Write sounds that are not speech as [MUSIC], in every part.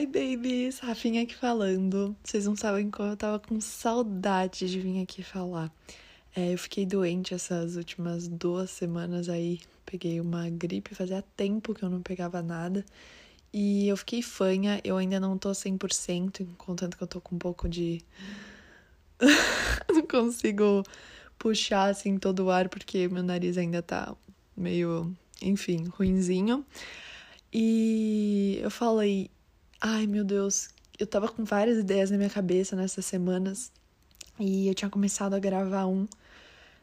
Hi, babies! Rafinha aqui falando. Vocês não sabem como eu tava com saudade de vir aqui falar. É, eu fiquei doente essas últimas duas semanas aí. Peguei uma gripe, fazia tempo que eu não pegava nada. E eu fiquei fanha, eu ainda não tô 100%, contanto que eu tô com um pouco de. [LAUGHS] não consigo puxar assim todo o ar porque meu nariz ainda tá meio, enfim, ruinzinho. E eu falei, ai meu Deus, eu tava com várias ideias na minha cabeça nessas semanas e eu tinha começado a gravar um,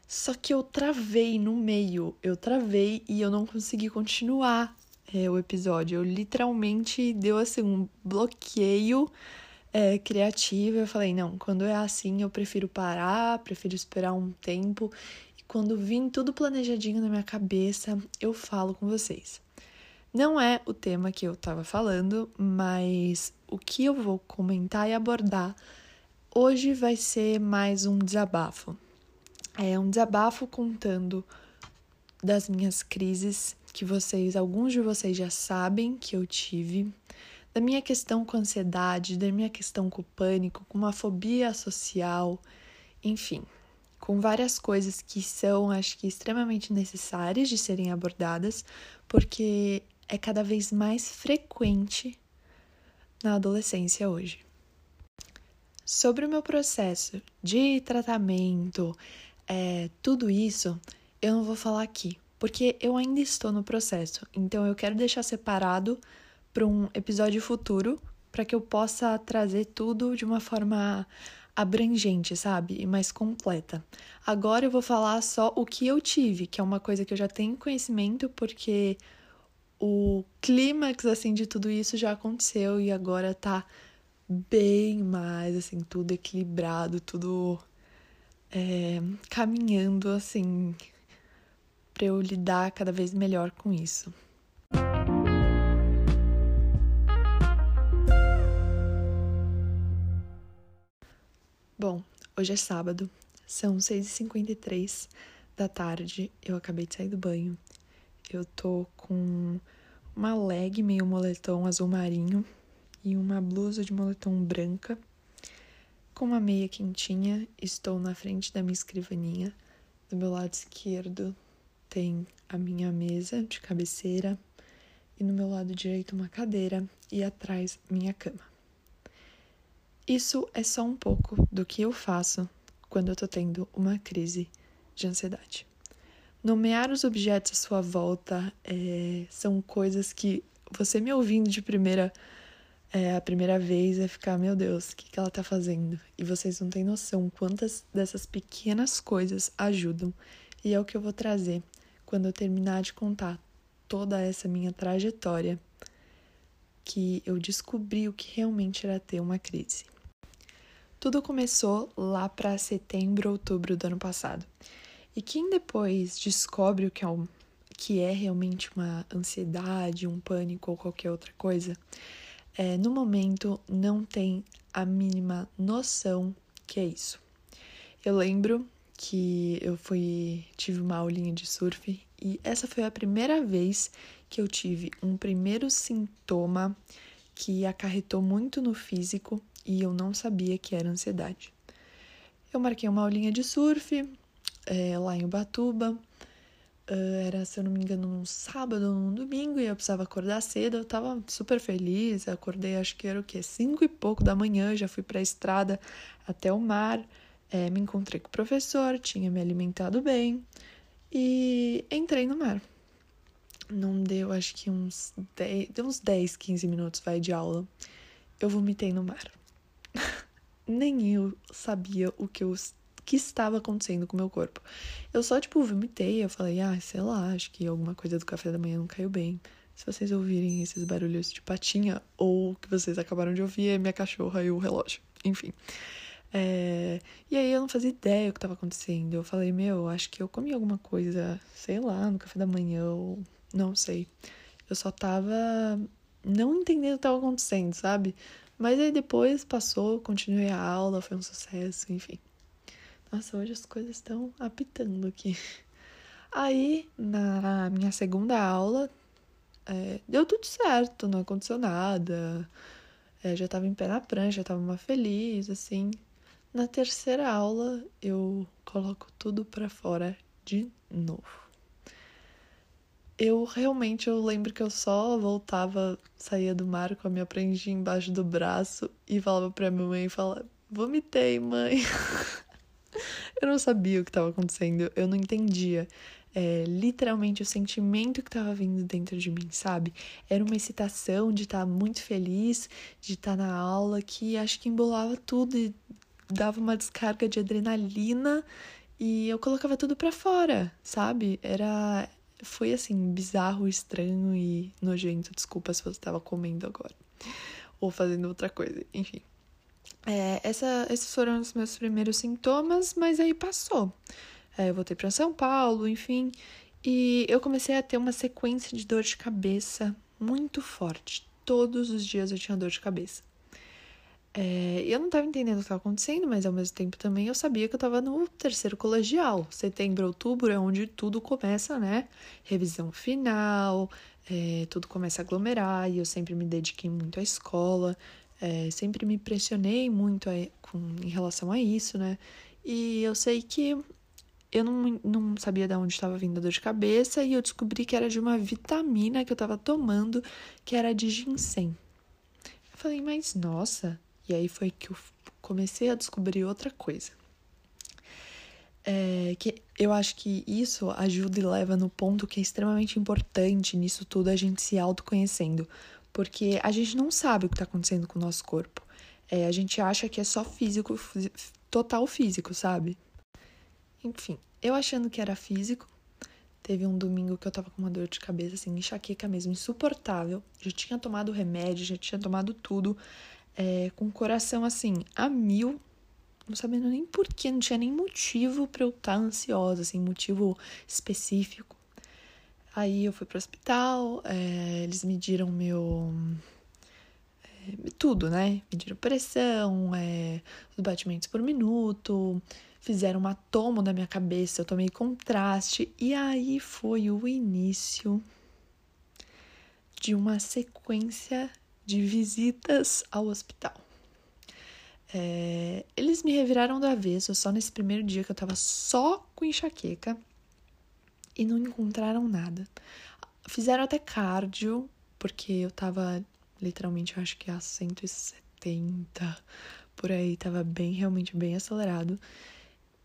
só que eu travei no meio, eu travei e eu não consegui continuar é, o episódio. Eu literalmente deu assim um bloqueio é, criativo. Eu falei, não, quando é assim eu prefiro parar, prefiro esperar um tempo. E quando vim tudo planejadinho na minha cabeça, eu falo com vocês. Não é o tema que eu estava falando, mas o que eu vou comentar e abordar hoje vai ser mais um desabafo. É um desabafo contando das minhas crises que vocês, alguns de vocês já sabem que eu tive, da minha questão com ansiedade, da minha questão com pânico, com uma fobia social, enfim, com várias coisas que são, acho que, extremamente necessárias de serem abordadas, porque é cada vez mais frequente na adolescência hoje. Sobre o meu processo de tratamento, é, tudo isso, eu não vou falar aqui, porque eu ainda estou no processo. Então eu quero deixar separado para um episódio futuro, para que eu possa trazer tudo de uma forma abrangente, sabe? E mais completa. Agora eu vou falar só o que eu tive, que é uma coisa que eu já tenho conhecimento, porque o clímax assim de tudo isso já aconteceu e agora tá bem mais assim tudo equilibrado tudo é, caminhando assim para eu lidar cada vez melhor com isso. Bom hoje é sábado são 6h53 da tarde eu acabei de sair do banho eu tô com uma leg meio moletom azul marinho e uma blusa de moletom branca. Com uma meia quentinha, estou na frente da minha escrivaninha. Do meu lado esquerdo tem a minha mesa de cabeceira e no meu lado direito uma cadeira e atrás minha cama. Isso é só um pouco do que eu faço quando eu tô tendo uma crise de ansiedade. Nomear os objetos à sua volta é, são coisas que você me ouvindo de primeira é, a primeira vez vai ficar, meu Deus, o que, que ela tá fazendo? E vocês não têm noção quantas dessas pequenas coisas ajudam. E é o que eu vou trazer quando eu terminar de contar toda essa minha trajetória que eu descobri o que realmente era ter uma crise. Tudo começou lá para setembro, outubro do ano passado. E quem depois descobre o que é, um, que é realmente uma ansiedade, um pânico ou qualquer outra coisa, é, no momento não tem a mínima noção que é isso. Eu lembro que eu fui tive uma aulinha de surf e essa foi a primeira vez que eu tive um primeiro sintoma que acarretou muito no físico e eu não sabia que era ansiedade. Eu marquei uma aulinha de surf, é, lá em Ubatuba. Uh, era, se eu não me engano, num sábado ou num domingo, e eu precisava acordar cedo. Eu tava super feliz. Acordei, acho que era o quê? Cinco e pouco da manhã, já fui pra estrada até o mar. É, me encontrei com o professor, tinha me alimentado bem e entrei no mar. Não deu, acho que uns 10, deu uns 10, 15 minutos vai de aula. Eu vomitei no mar. [LAUGHS] Nem eu sabia o que eu que estava acontecendo com o meu corpo. Eu só, tipo, vomitei, eu falei, ah, sei lá, acho que alguma coisa do café da manhã não caiu bem. Se vocês ouvirem esses barulhos de patinha, ou que vocês acabaram de ouvir, é minha cachorra e o relógio. Enfim. É... E aí eu não fazia ideia o que estava acontecendo. Eu falei, meu, acho que eu comi alguma coisa, sei lá, no café da manhã, ou não sei. Eu só tava não entendendo o que estava acontecendo, sabe? Mas aí depois passou, continuei a aula, foi um sucesso, enfim. Nossa, hoje as coisas estão apitando aqui. Aí, na minha segunda aula, é, deu tudo certo, não aconteceu nada. é, já tava em pé na prancha, tava uma feliz, assim. Na terceira aula, eu coloco tudo para fora de novo. Eu realmente eu lembro que eu só voltava, saía do mar com a minha prendinha embaixo do braço e falava pra minha mãe falava: "Vomitei, mãe". [LAUGHS] eu não sabia o que estava acontecendo, eu não entendia. É, literalmente o sentimento que estava vindo dentro de mim, sabe? Era uma excitação de estar tá muito feliz, de estar tá na aula, que acho que embolava tudo e dava uma descarga de adrenalina e eu colocava tudo para fora, sabe? Era foi assim bizarro, estranho e nojento. Desculpa se você estava comendo agora ou fazendo outra coisa, enfim. É, essa, esses foram os meus primeiros sintomas, mas aí passou. É, eu voltei para São Paulo, enfim, e eu comecei a ter uma sequência de dor de cabeça muito forte. Todos os dias eu tinha dor de cabeça. É, eu não estava entendendo o que estava acontecendo, mas ao mesmo tempo também eu sabia que eu estava no terceiro colegial. Setembro, outubro é onde tudo começa, né? Revisão final, é, tudo começa a aglomerar e eu sempre me dediquei muito à escola, é, sempre me pressionei muito a, com, em relação a isso, né? E eu sei que eu não, não sabia de onde estava vindo a dor de cabeça e eu descobri que era de uma vitamina que eu estava tomando, que era de ginseng. Eu falei, mas nossa. E aí foi que eu comecei a descobrir outra coisa. É, que eu acho que isso ajuda e leva no ponto que é extremamente importante nisso tudo a gente se autoconhecendo. Porque a gente não sabe o que está acontecendo com o nosso corpo. É, a gente acha que é só físico, total físico, sabe? Enfim, eu achando que era físico, teve um domingo que eu tava com uma dor de cabeça, assim, enxaqueca mesmo, insuportável. Já tinha tomado remédio, já tinha tomado tudo, é, com o coração, assim, a mil, não sabendo nem porquê, não tinha nem motivo pra eu estar tá ansiosa, assim, motivo específico. Aí eu fui pro hospital, é, eles mediram meu. É, tudo, né? Mediram pressão, é, os batimentos por minuto, fizeram uma tomo na minha cabeça, eu tomei contraste, e aí foi o início de uma sequência de visitas ao hospital. É, eles me reviraram do avesso só nesse primeiro dia que eu tava só com enxaqueca e não encontraram nada. Fizeram até cardio, porque eu tava literalmente, eu acho que a 170 por aí, tava bem, realmente bem acelerado.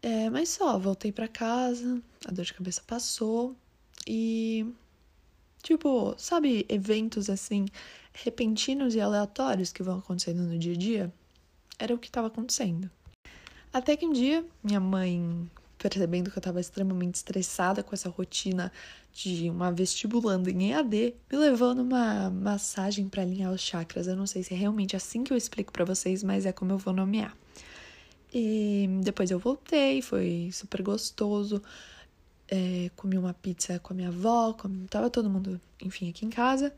É, mas só, voltei para casa, a dor de cabeça passou e. Tipo, sabe, eventos assim, repentinos e aleatórios que vão acontecendo no dia a dia? Era o que estava acontecendo. Até que um dia, minha mãe, percebendo que eu estava extremamente estressada com essa rotina de uma vestibulando em EAD, me levou numa massagem para alinhar os chakras. Eu não sei se é realmente assim que eu explico para vocês, mas é como eu vou nomear. E depois eu voltei, foi super gostoso. É, comi uma pizza com a minha avó, tava todo mundo, enfim, aqui em casa.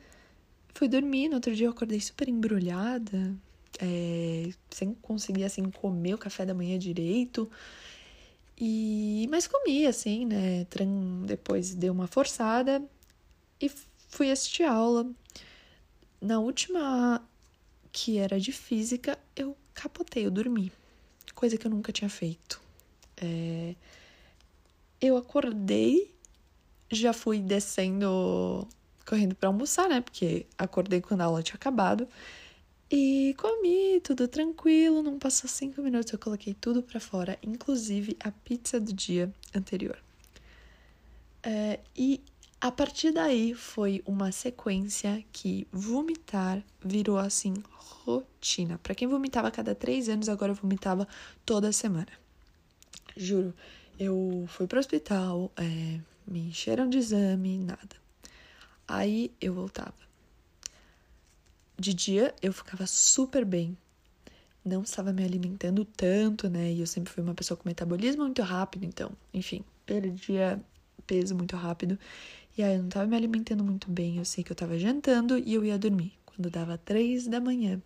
Fui dormir, no outro dia eu acordei super embrulhada, é, sem conseguir, assim, comer o café da manhã direito. E, mas comi, assim, né? Depois dei uma forçada e fui assistir aula. Na última, que era de física, eu capotei, eu dormi coisa que eu nunca tinha feito. É... Eu acordei, já fui descendo, correndo para almoçar, né? Porque acordei quando a aula tinha acabado. E comi tudo tranquilo, não passou cinco minutos, eu coloquei tudo para fora, inclusive a pizza do dia anterior. É, e a partir daí foi uma sequência que vomitar virou assim rotina. Para quem vomitava a cada três anos, agora eu vomitava toda semana. Juro, eu fui pro hospital, é, me encheram de exame, nada. Aí eu voltava. De dia eu ficava super bem, não estava me alimentando tanto, né? E eu sempre fui uma pessoa com metabolismo muito rápido, então, enfim, perdia peso muito rápido. E aí eu não tava me alimentando muito bem, eu sei que eu tava jantando e eu ia dormir. Quando dava três da manhã,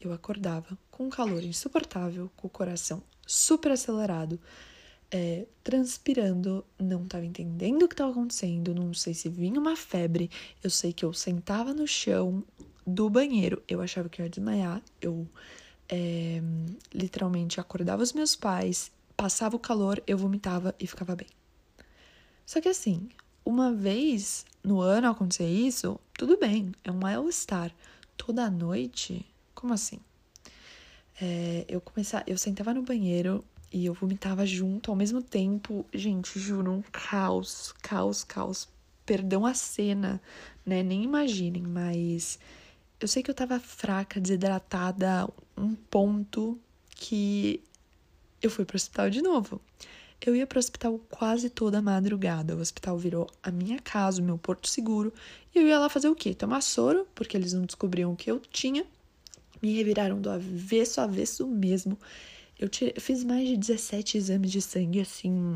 eu acordava com um calor insuportável, com o coração super acelerado, é, transpirando, não estava entendendo o que estava acontecendo, não sei se vinha uma febre, eu sei que eu sentava no chão, do banheiro. Eu achava que ia desmaiar. Eu é, literalmente acordava os meus pais, passava o calor, eu vomitava e ficava bem. Só que assim, uma vez no ano acontecer isso, tudo bem, é um mal-estar. Toda noite, como assim? É, eu começava, eu sentava no banheiro e eu vomitava junto ao mesmo tempo. Gente, juro, um caos, caos, caos. Perdão a cena, né? Nem imaginem, mas eu sei que eu tava fraca, desidratada, um ponto que eu fui pro hospital de novo. Eu ia pro hospital quase toda madrugada. O hospital virou a minha casa, o meu porto seguro. E eu ia lá fazer o quê? Tomar soro, porque eles não descobriam o que eu tinha. Me reviraram do avesso avesso mesmo. Eu, tirei, eu fiz mais de 17 exames de sangue, assim,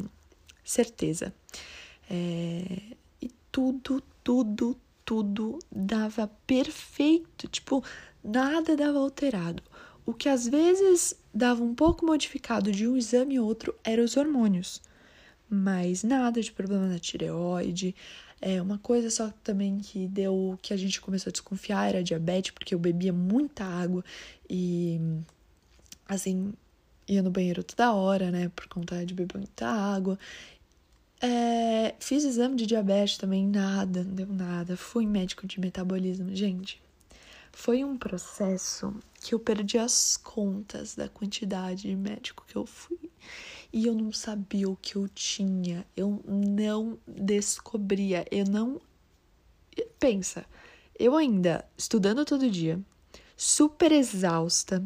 certeza. É, e tudo, tudo, tudo dava perfeito. Tipo, nada dava alterado. O que às vezes dava um pouco modificado de um exame e outro eram os hormônios. Mas nada de problema na tireoide. É uma coisa só também que deu que a gente começou a desconfiar era diabetes, porque eu bebia muita água e assim ia no banheiro toda hora, né, por conta de beber muita água. É, fiz exame de diabetes também, nada, não deu nada. Fui médico de metabolismo, gente. Foi um processo que eu perdi as contas da quantidade de médico que eu fui. E eu não sabia o que eu tinha. Eu não descobria. Eu não. Pensa, eu ainda estudando todo dia, super exausta,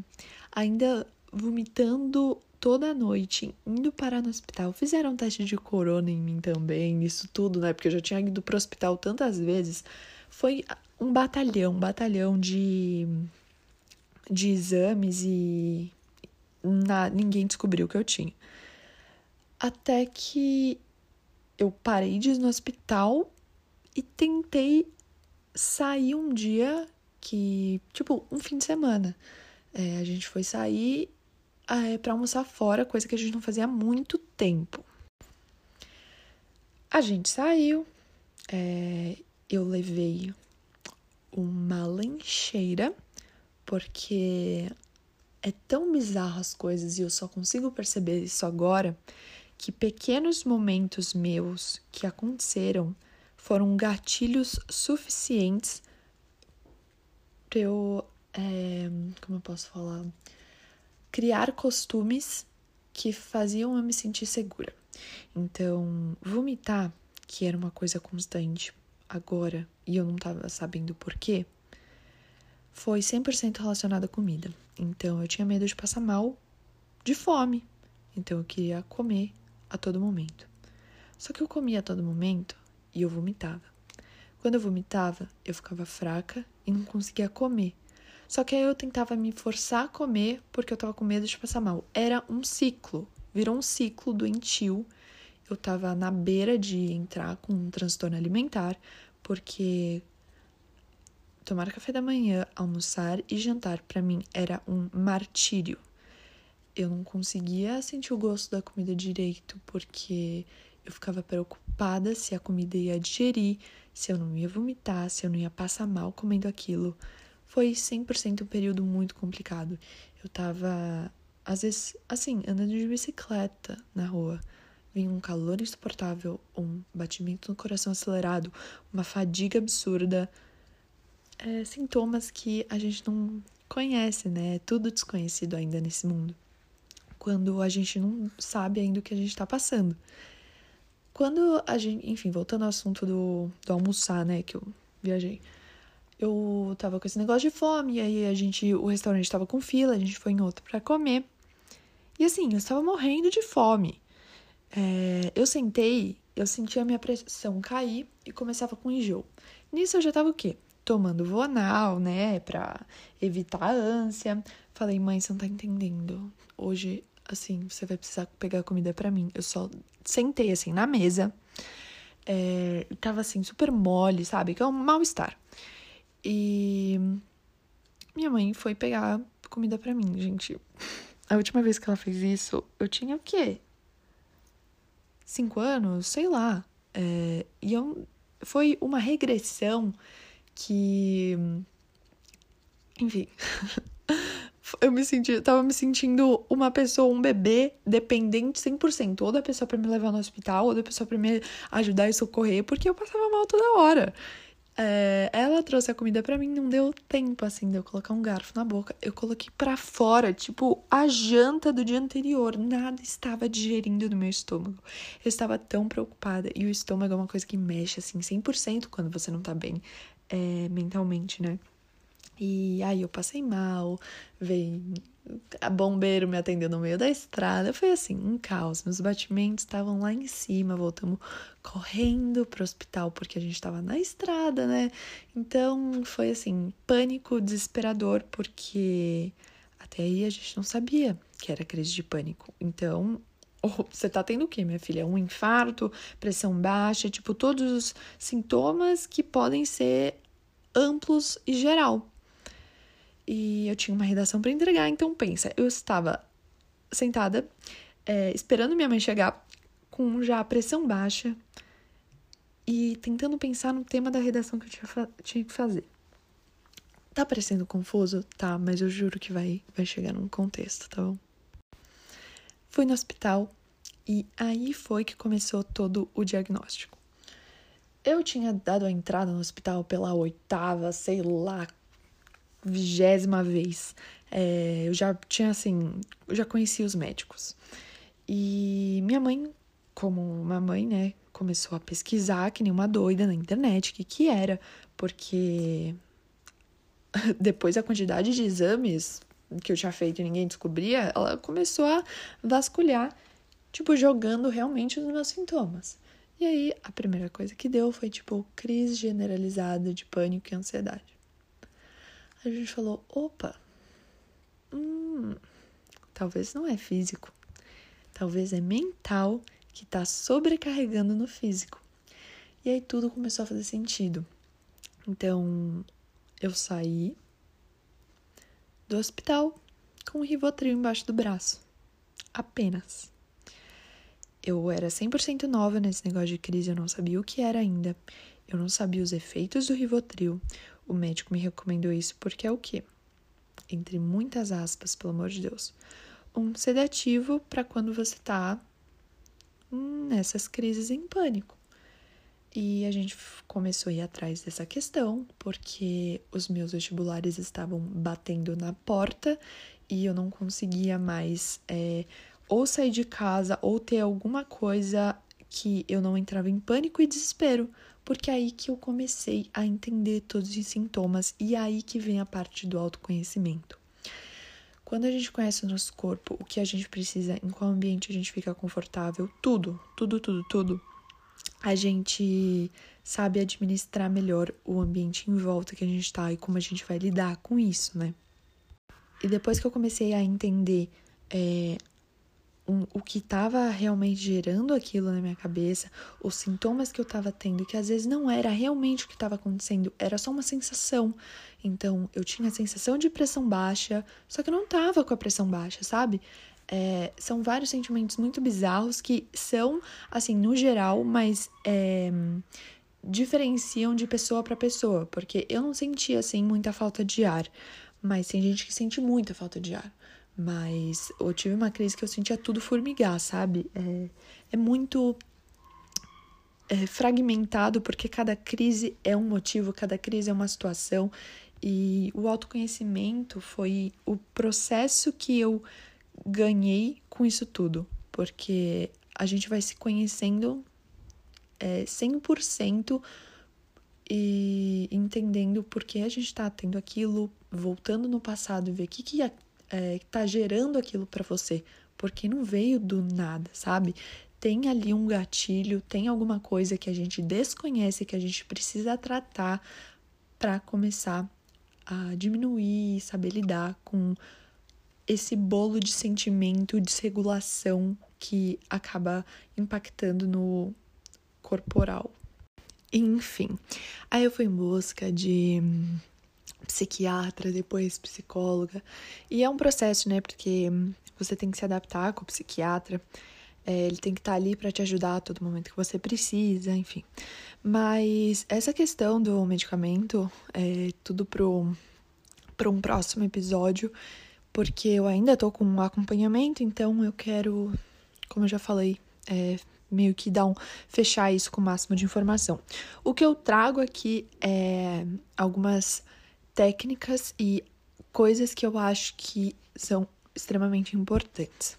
ainda vomitando toda noite, indo parar no hospital. Fizeram um teste de corona em mim também, isso tudo, né? Porque eu já tinha ido pro hospital tantas vezes. Foi um batalhão, um batalhão de, de exames e na, ninguém descobriu o que eu tinha. Até que eu parei de ir no hospital e tentei sair um dia que, tipo, um fim de semana. É, a gente foi sair é, para almoçar fora, coisa que a gente não fazia há muito tempo. A gente saiu, é, eu levei uma lancheira, porque é tão bizarro as coisas e eu só consigo perceber isso agora que pequenos momentos meus que aconteceram foram gatilhos suficientes para eu. É, como eu posso falar? Criar costumes que faziam eu me sentir segura. Então, vomitar, que era uma coisa constante agora e eu não estava sabendo por quê, foi 100% relacionado à comida. Então eu tinha medo de passar mal de fome. Então eu queria comer a todo momento. Só que eu comia a todo momento e eu vomitava. Quando eu vomitava, eu ficava fraca e não conseguia comer. Só que aí eu tentava me forçar a comer porque eu tava com medo de passar mal. Era um ciclo, virou um ciclo doentio eu estava na beira de entrar com um transtorno alimentar, porque tomar café da manhã, almoçar e jantar para mim era um martírio. Eu não conseguia sentir o gosto da comida direito, porque eu ficava preocupada se a comida ia digerir, se eu não ia vomitar, se eu não ia passar mal comendo aquilo. Foi 100% um período muito complicado. Eu tava, às vezes, assim, andando de bicicleta na rua vinha um calor insuportável, um batimento no coração acelerado, uma fadiga absurda. É, sintomas que a gente não conhece, né? É tudo desconhecido ainda nesse mundo. Quando a gente não sabe ainda o que a gente tá passando. Quando a gente, enfim, voltando ao assunto do, do almoçar, né, que eu viajei. Eu tava com esse negócio de fome, e aí a gente, o restaurante tava com fila, a gente foi em outro para comer. E assim, eu estava morrendo de fome. É, eu sentei, eu sentia a minha pressão cair e começava com enjoo. Nisso eu já tava o quê? Tomando Vonal, né, pra evitar a ânsia. Falei, mãe, você não tá entendendo. Hoje, assim, você vai precisar pegar comida para mim. Eu só sentei, assim, na mesa. É, tava, assim, super mole, sabe? Que é um mal-estar. E minha mãe foi pegar comida para mim, gente. A última vez que ela fez isso, eu tinha o quê? cinco anos, sei lá. É, e eu, foi uma regressão que Enfim. [LAUGHS] eu me senti, eu tava me sentindo uma pessoa, um bebê dependente 100%, ou da pessoa para me levar no hospital, ou da pessoa para me ajudar e socorrer, porque eu passava mal toda hora. É, ela trouxe a comida para mim, não deu tempo assim de eu colocar um garfo na boca. Eu coloquei para fora, tipo a janta do dia anterior. Nada estava digerindo no meu estômago. Eu estava tão preocupada. E o estômago é uma coisa que mexe assim 100% quando você não tá bem é, mentalmente, né? E aí eu passei mal, veio a bombeiro me atendeu no meio da estrada. Foi assim, um caos. Meus batimentos estavam lá em cima, voltamos correndo pro hospital porque a gente estava na estrada, né? Então foi assim, pânico desesperador porque até aí a gente não sabia que era crise de pânico. Então, [LAUGHS] você tá tendo o quê, minha filha? Um infarto, pressão baixa, tipo todos os sintomas que podem ser amplos e geral e eu tinha uma redação para entregar. Então, pensa, eu estava sentada, é, esperando minha mãe chegar, com já a pressão baixa e tentando pensar no tema da redação que eu tinha, tinha que fazer. Tá parecendo confuso? Tá, mas eu juro que vai, vai chegar num contexto, tá bom? Fui no hospital e aí foi que começou todo o diagnóstico. Eu tinha dado a entrada no hospital pela oitava, sei lá vigésima vez. É, eu já tinha, assim, eu já conhecia os médicos. E minha mãe, como uma mãe, né, começou a pesquisar que nem uma doida na internet o que, que era, porque [LAUGHS] depois a quantidade de exames que eu tinha feito e ninguém descobria, ela começou a vasculhar, tipo, jogando realmente os meus sintomas. E aí, a primeira coisa que deu foi, tipo, crise generalizada de pânico e ansiedade a gente falou: opa, hum, talvez não é físico, talvez é mental que está sobrecarregando no físico. E aí tudo começou a fazer sentido. Então eu saí do hospital com o Rivotril embaixo do braço. Apenas. Eu era 100% nova nesse negócio de crise, eu não sabia o que era ainda. Eu não sabia os efeitos do Rivotril, o médico me recomendou isso porque é o quê? Entre muitas aspas, pelo amor de Deus. Um sedativo para quando você tá nessas crises em pânico. E a gente começou a ir atrás dessa questão, porque os meus vestibulares estavam batendo na porta e eu não conseguia mais é, ou sair de casa ou ter alguma coisa que eu não entrava em pânico e desespero, porque é aí que eu comecei a entender todos os sintomas e é aí que vem a parte do autoconhecimento. Quando a gente conhece o nosso corpo, o que a gente precisa, em qual ambiente a gente fica confortável, tudo, tudo, tudo, tudo, a gente sabe administrar melhor o ambiente em volta que a gente tá e como a gente vai lidar com isso, né? E depois que eu comecei a entender é, um, o que estava realmente gerando aquilo na minha cabeça, os sintomas que eu estava tendo, que às vezes não era realmente o que estava acontecendo, era só uma sensação. Então, eu tinha a sensação de pressão baixa, só que eu não estava com a pressão baixa, sabe? É, são vários sentimentos muito bizarros que são, assim, no geral, mas é, diferenciam de pessoa para pessoa, porque eu não sentia, assim, muita falta de ar, mas tem gente que sente muita falta de ar. Mas eu tive uma crise que eu sentia tudo formigar, sabe? É, é muito é, fragmentado, porque cada crise é um motivo, cada crise é uma situação. E o autoconhecimento foi o processo que eu ganhei com isso tudo, porque a gente vai se conhecendo é, 100% e entendendo por que a gente está tendo aquilo, voltando no passado e ver o que, que é, tá gerando aquilo para você, porque não veio do nada, sabe? Tem ali um gatilho, tem alguma coisa que a gente desconhece que a gente precisa tratar para começar a diminuir, saber lidar com esse bolo de sentimento, desregulação que acaba impactando no corporal. Enfim, aí eu fui em busca de psiquiatra, depois psicóloga. E é um processo, né? Porque você tem que se adaptar com o psiquiatra. É, ele tem que estar ali para te ajudar a todo momento que você precisa, enfim. Mas essa questão do medicamento, é tudo pro para um próximo episódio, porque eu ainda tô com um acompanhamento, então eu quero, como eu já falei, é, meio que dar um fechar isso com o máximo de informação. O que eu trago aqui é algumas técnicas e coisas que eu acho que são extremamente importantes.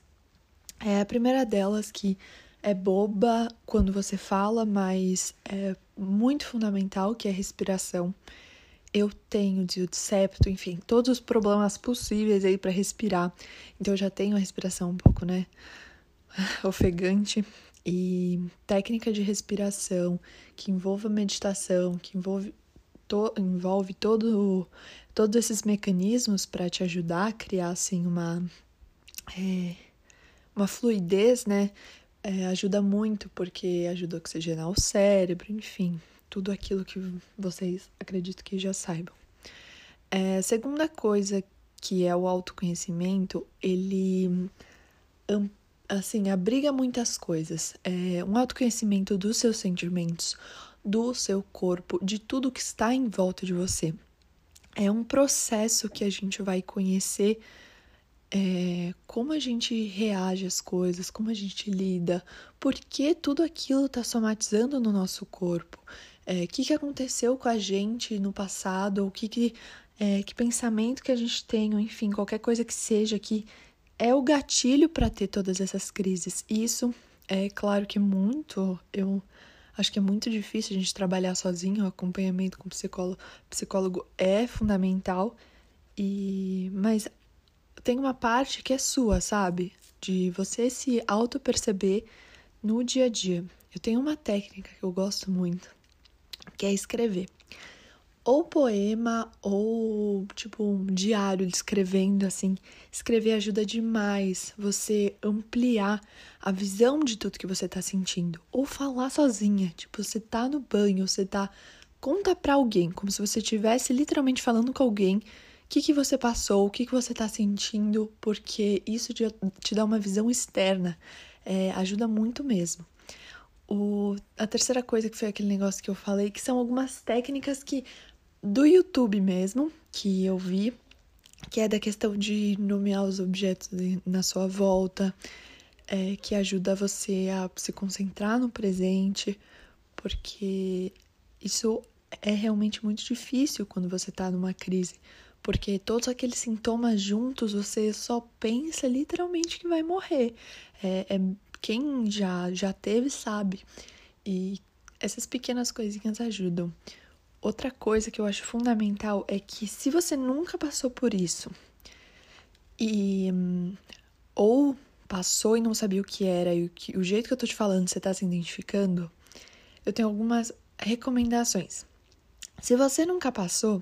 É a primeira delas que é boba quando você fala, mas é muito fundamental, que é a respiração. Eu tenho septo, enfim, todos os problemas possíveis aí para respirar. Então eu já tenho a respiração um pouco, né, [LAUGHS] ofegante e técnica de respiração que envolva meditação, que envolve to, envolve todo todos esses mecanismos para te ajudar a criar assim uma é, uma fluidez, né? É, ajuda muito porque ajuda a oxigenar o cérebro, enfim, tudo aquilo que vocês acredito que já saibam. É, segunda coisa que é o autoconhecimento, ele assim abriga muitas coisas. É um autoconhecimento dos seus sentimentos, do seu corpo, de tudo que está em volta de você. É um processo que a gente vai conhecer é, como a gente reage às coisas, como a gente lida, por que tudo aquilo está somatizando no nosso corpo, o é, que, que aconteceu com a gente no passado, o que, que, é, que pensamento que a gente tem, ou enfim, qualquer coisa que seja que é o gatilho para ter todas essas crises. Isso é claro que muito, eu acho que é muito difícil a gente trabalhar sozinho, o acompanhamento com psicólogo, psicólogo é fundamental. E mas tem uma parte que é sua, sabe? De você se auto-perceber no dia a dia. Eu tenho uma técnica que eu gosto muito, que é escrever. Ou poema, ou tipo um diário descrevendo assim. Escrever ajuda demais você ampliar a visão de tudo que você tá sentindo. Ou falar sozinha, tipo, você tá no banho, você tá. Conta pra alguém, como se você estivesse literalmente falando com alguém o que, que você passou, o que, que você está sentindo, porque isso te, te dá uma visão externa, é, ajuda muito mesmo. O, a terceira coisa que foi aquele negócio que eu falei, que são algumas técnicas que do YouTube mesmo, que eu vi, que é da questão de nomear os objetos na sua volta, é, que ajuda você a se concentrar no presente, porque isso é realmente muito difícil quando você está numa crise porque todos aqueles sintomas juntos você só pensa literalmente que vai morrer. É, é, quem já, já teve sabe. E essas pequenas coisinhas ajudam. Outra coisa que eu acho fundamental é que se você nunca passou por isso e ou passou e não sabia o que era e o, que, o jeito que eu tô te falando você tá se identificando, eu tenho algumas recomendações. Se você nunca passou,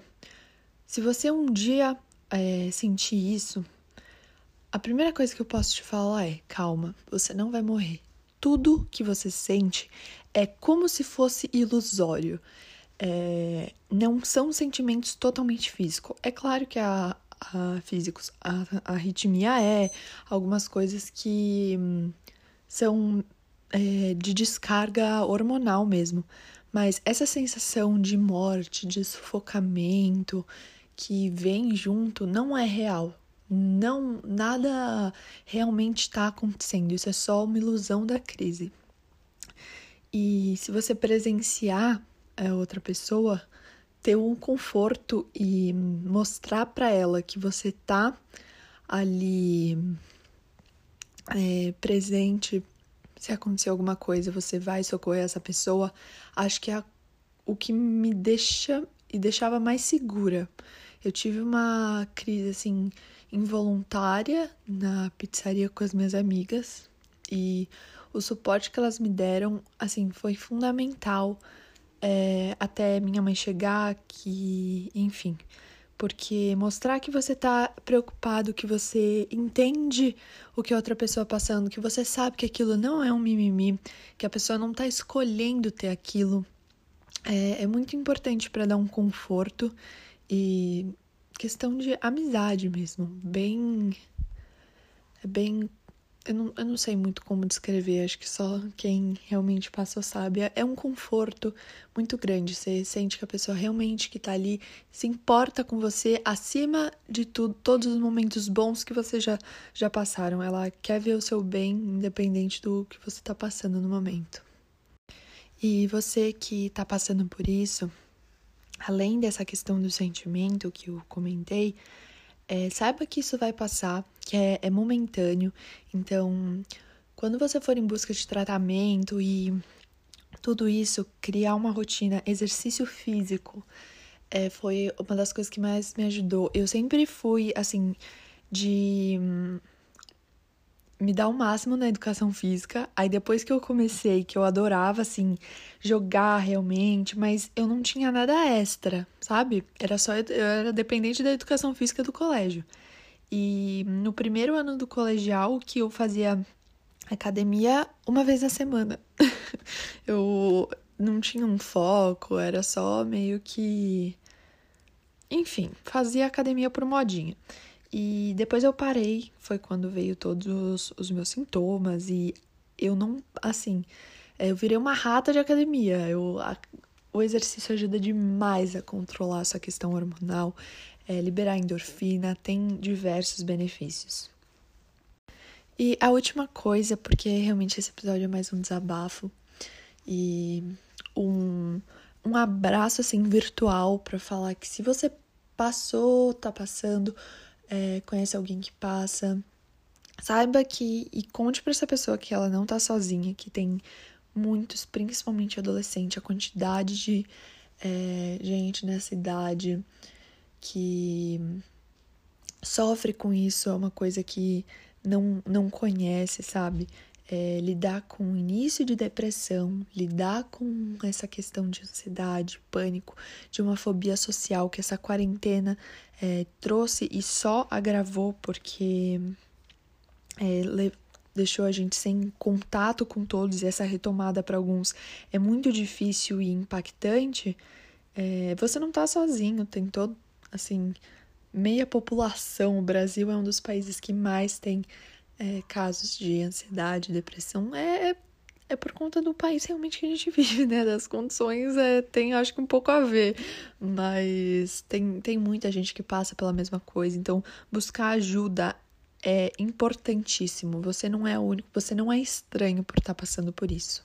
se você um dia é, sentir isso, a primeira coisa que eu posso te falar é: calma, você não vai morrer. Tudo que você sente é como se fosse ilusório. É, não são sentimentos totalmente físicos. É claro que a, a físicos, a arritmia é algumas coisas que hum, são é, de descarga hormonal mesmo. Mas essa sensação de morte, de sufocamento, que vem junto não é real. Não, nada realmente está acontecendo. Isso é só uma ilusão da crise. E se você presenciar a outra pessoa, ter um conforto e mostrar para ela que você tá ali é, presente, se acontecer alguma coisa, você vai socorrer essa pessoa, acho que é o que me deixa e deixava mais segura. Eu tive uma crise assim involuntária na pizzaria com as minhas amigas e o suporte que elas me deram assim foi fundamental é, até minha mãe chegar que enfim. Porque mostrar que você tá preocupado, que você entende o que outra pessoa tá passando, que você sabe que aquilo não é um mimimi, que a pessoa não tá escolhendo ter aquilo, é, é muito importante para dar um conforto e questão de amizade mesmo, bem é bem eu não, eu não sei muito como descrever, acho que só quem realmente passou sabe. É, é um conforto muito grande. Você sente que a pessoa realmente que tá ali se importa com você acima de tudo, todos os momentos bons que você já, já passaram. Ela quer ver o seu bem, independente do que você tá passando no momento. E você que tá passando por isso, além dessa questão do sentimento que eu comentei, é, saiba que isso vai passar, que é, é momentâneo. Então, quando você for em busca de tratamento e tudo isso, criar uma rotina, exercício físico, é, foi uma das coisas que mais me ajudou. Eu sempre fui, assim, de me dar o máximo na educação física. Aí depois que eu comecei, que eu adorava assim jogar realmente, mas eu não tinha nada extra, sabe? Era só eu era dependente da educação física do colégio. E no primeiro ano do colegial que eu fazia academia uma vez na semana. [LAUGHS] eu não tinha um foco, era só meio que enfim, fazia academia por modinha. E depois eu parei, foi quando veio todos os, meus sintomas e eu não, assim, eu virei uma rata de academia. Eu, a, o exercício ajuda demais a controlar essa questão hormonal, é, liberar endorfina, tem diversos benefícios. E a última coisa, porque realmente esse episódio é mais um desabafo e um, um abraço assim virtual para falar que se você passou, tá passando é, conhece alguém que passa, saiba que e conte para essa pessoa que ela não tá sozinha, que tem muitos, principalmente adolescente, a quantidade de é, gente nessa idade que sofre com isso, é uma coisa que não, não conhece, sabe? é, lidar com o início de depressão, lidar com essa questão de ansiedade, pânico, de uma fobia social que essa quarentena é, trouxe e só agravou porque é, deixou a gente sem contato com todos e essa retomada para alguns é muito difícil e impactante. É, você não está sozinho, tem todo, assim, meia população. O Brasil é um dos países que mais tem é, casos de ansiedade, depressão, é, é, é por conta do país realmente que a gente [LAUGHS] vive, né? Das condições é, tem, acho que, um pouco a ver. Mas tem, tem muita gente que passa pela mesma coisa. Então, buscar ajuda é importantíssimo. Você não é único, você não é estranho por estar passando por isso.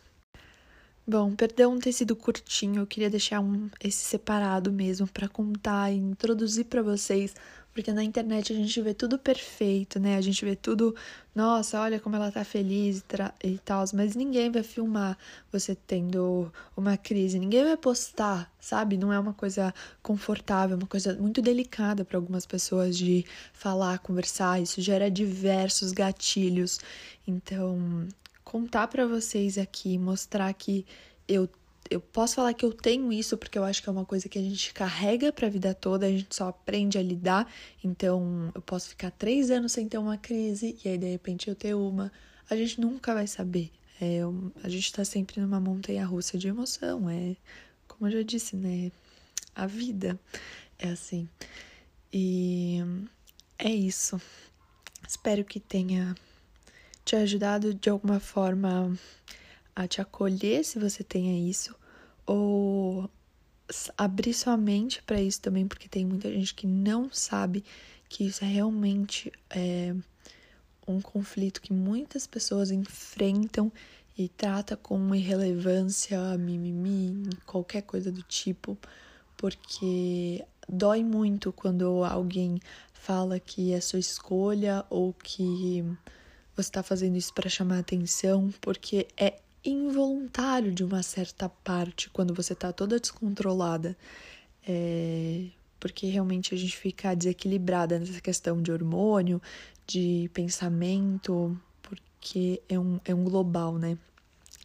Bom, perdão ter sido curtinho, eu queria deixar um, esse separado mesmo para contar e introduzir para vocês porque na internet a gente vê tudo perfeito, né? A gente vê tudo, nossa, olha como ela tá feliz e, tal, mas ninguém vai filmar você tendo uma crise, ninguém vai postar, sabe? Não é uma coisa confortável, é uma coisa muito delicada para algumas pessoas de falar, conversar, isso gera diversos gatilhos. Então, contar para vocês aqui, mostrar que eu eu posso falar que eu tenho isso porque eu acho que é uma coisa que a gente carrega para a vida toda, a gente só aprende a lidar. Então, eu posso ficar três anos sem ter uma crise e aí de repente eu ter uma. A gente nunca vai saber. É, a gente está sempre numa montanha russa de emoção. É, como eu já disse, né? A vida é assim. E é isso. Espero que tenha te ajudado de alguma forma a te acolher se você tenha isso ou abrir sua mente para isso também, porque tem muita gente que não sabe que isso é realmente é, um conflito que muitas pessoas enfrentam e trata com irrelevância, mimimi, qualquer coisa do tipo, porque dói muito quando alguém fala que é sua escolha ou que você está fazendo isso para chamar atenção, porque é involuntário de uma certa parte quando você tá toda descontrolada. É, porque realmente a gente fica desequilibrada nessa questão de hormônio, de pensamento, porque é um, é um global, né?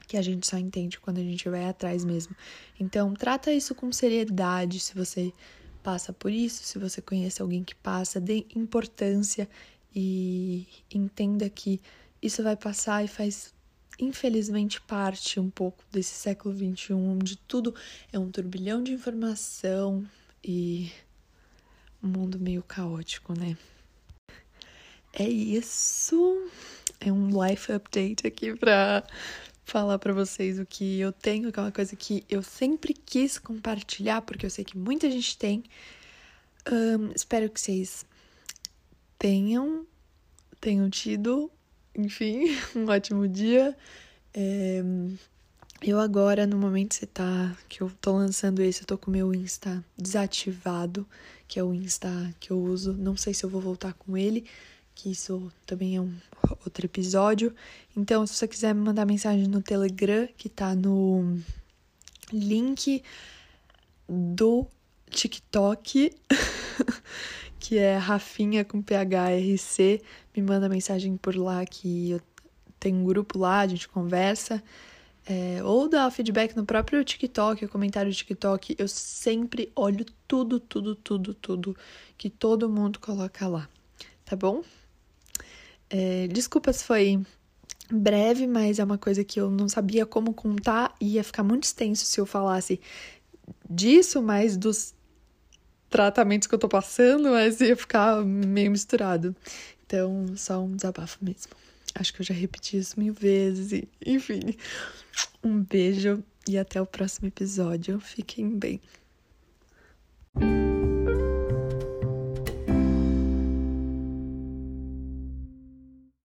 Que a gente só entende quando a gente vai atrás mesmo. Então, trata isso com seriedade se você passa por isso, se você conhece alguém que passa, dê importância e entenda que isso vai passar e faz infelizmente parte um pouco desse século XXI, onde tudo é um turbilhão de informação e um mundo meio caótico, né? É isso. é um life update aqui pra falar para vocês o que eu tenho, que é uma coisa que eu sempre quis compartilhar, porque eu sei que muita gente tem. Um, espero que vocês tenham, tenham tido, enfim, [LAUGHS] um ótimo dia. É, eu agora, no momento que você tá, que eu tô lançando esse, eu tô com o meu Insta desativado, que é o Insta que eu uso. Não sei se eu vou voltar com ele, que isso também é um outro episódio. Então, se você quiser me mandar mensagem no Telegram, que tá no link do TikTok, [LAUGHS] que é Rafinha com PHRC, me manda mensagem por lá que eu tenho um grupo lá, a gente conversa. É, ou dá feedback no próprio TikTok, o comentário do TikTok. Eu sempre olho tudo, tudo, tudo, tudo que todo mundo coloca lá, tá bom? É, desculpa se foi breve, mas é uma coisa que eu não sabia como contar e ia ficar muito extenso se eu falasse disso, mas dos tratamentos que eu tô passando, mas ia ficar meio misturado. Então, só um desabafo mesmo. Acho que eu já repeti isso mil vezes. Enfim, um beijo e até o próximo episódio. Fiquem bem.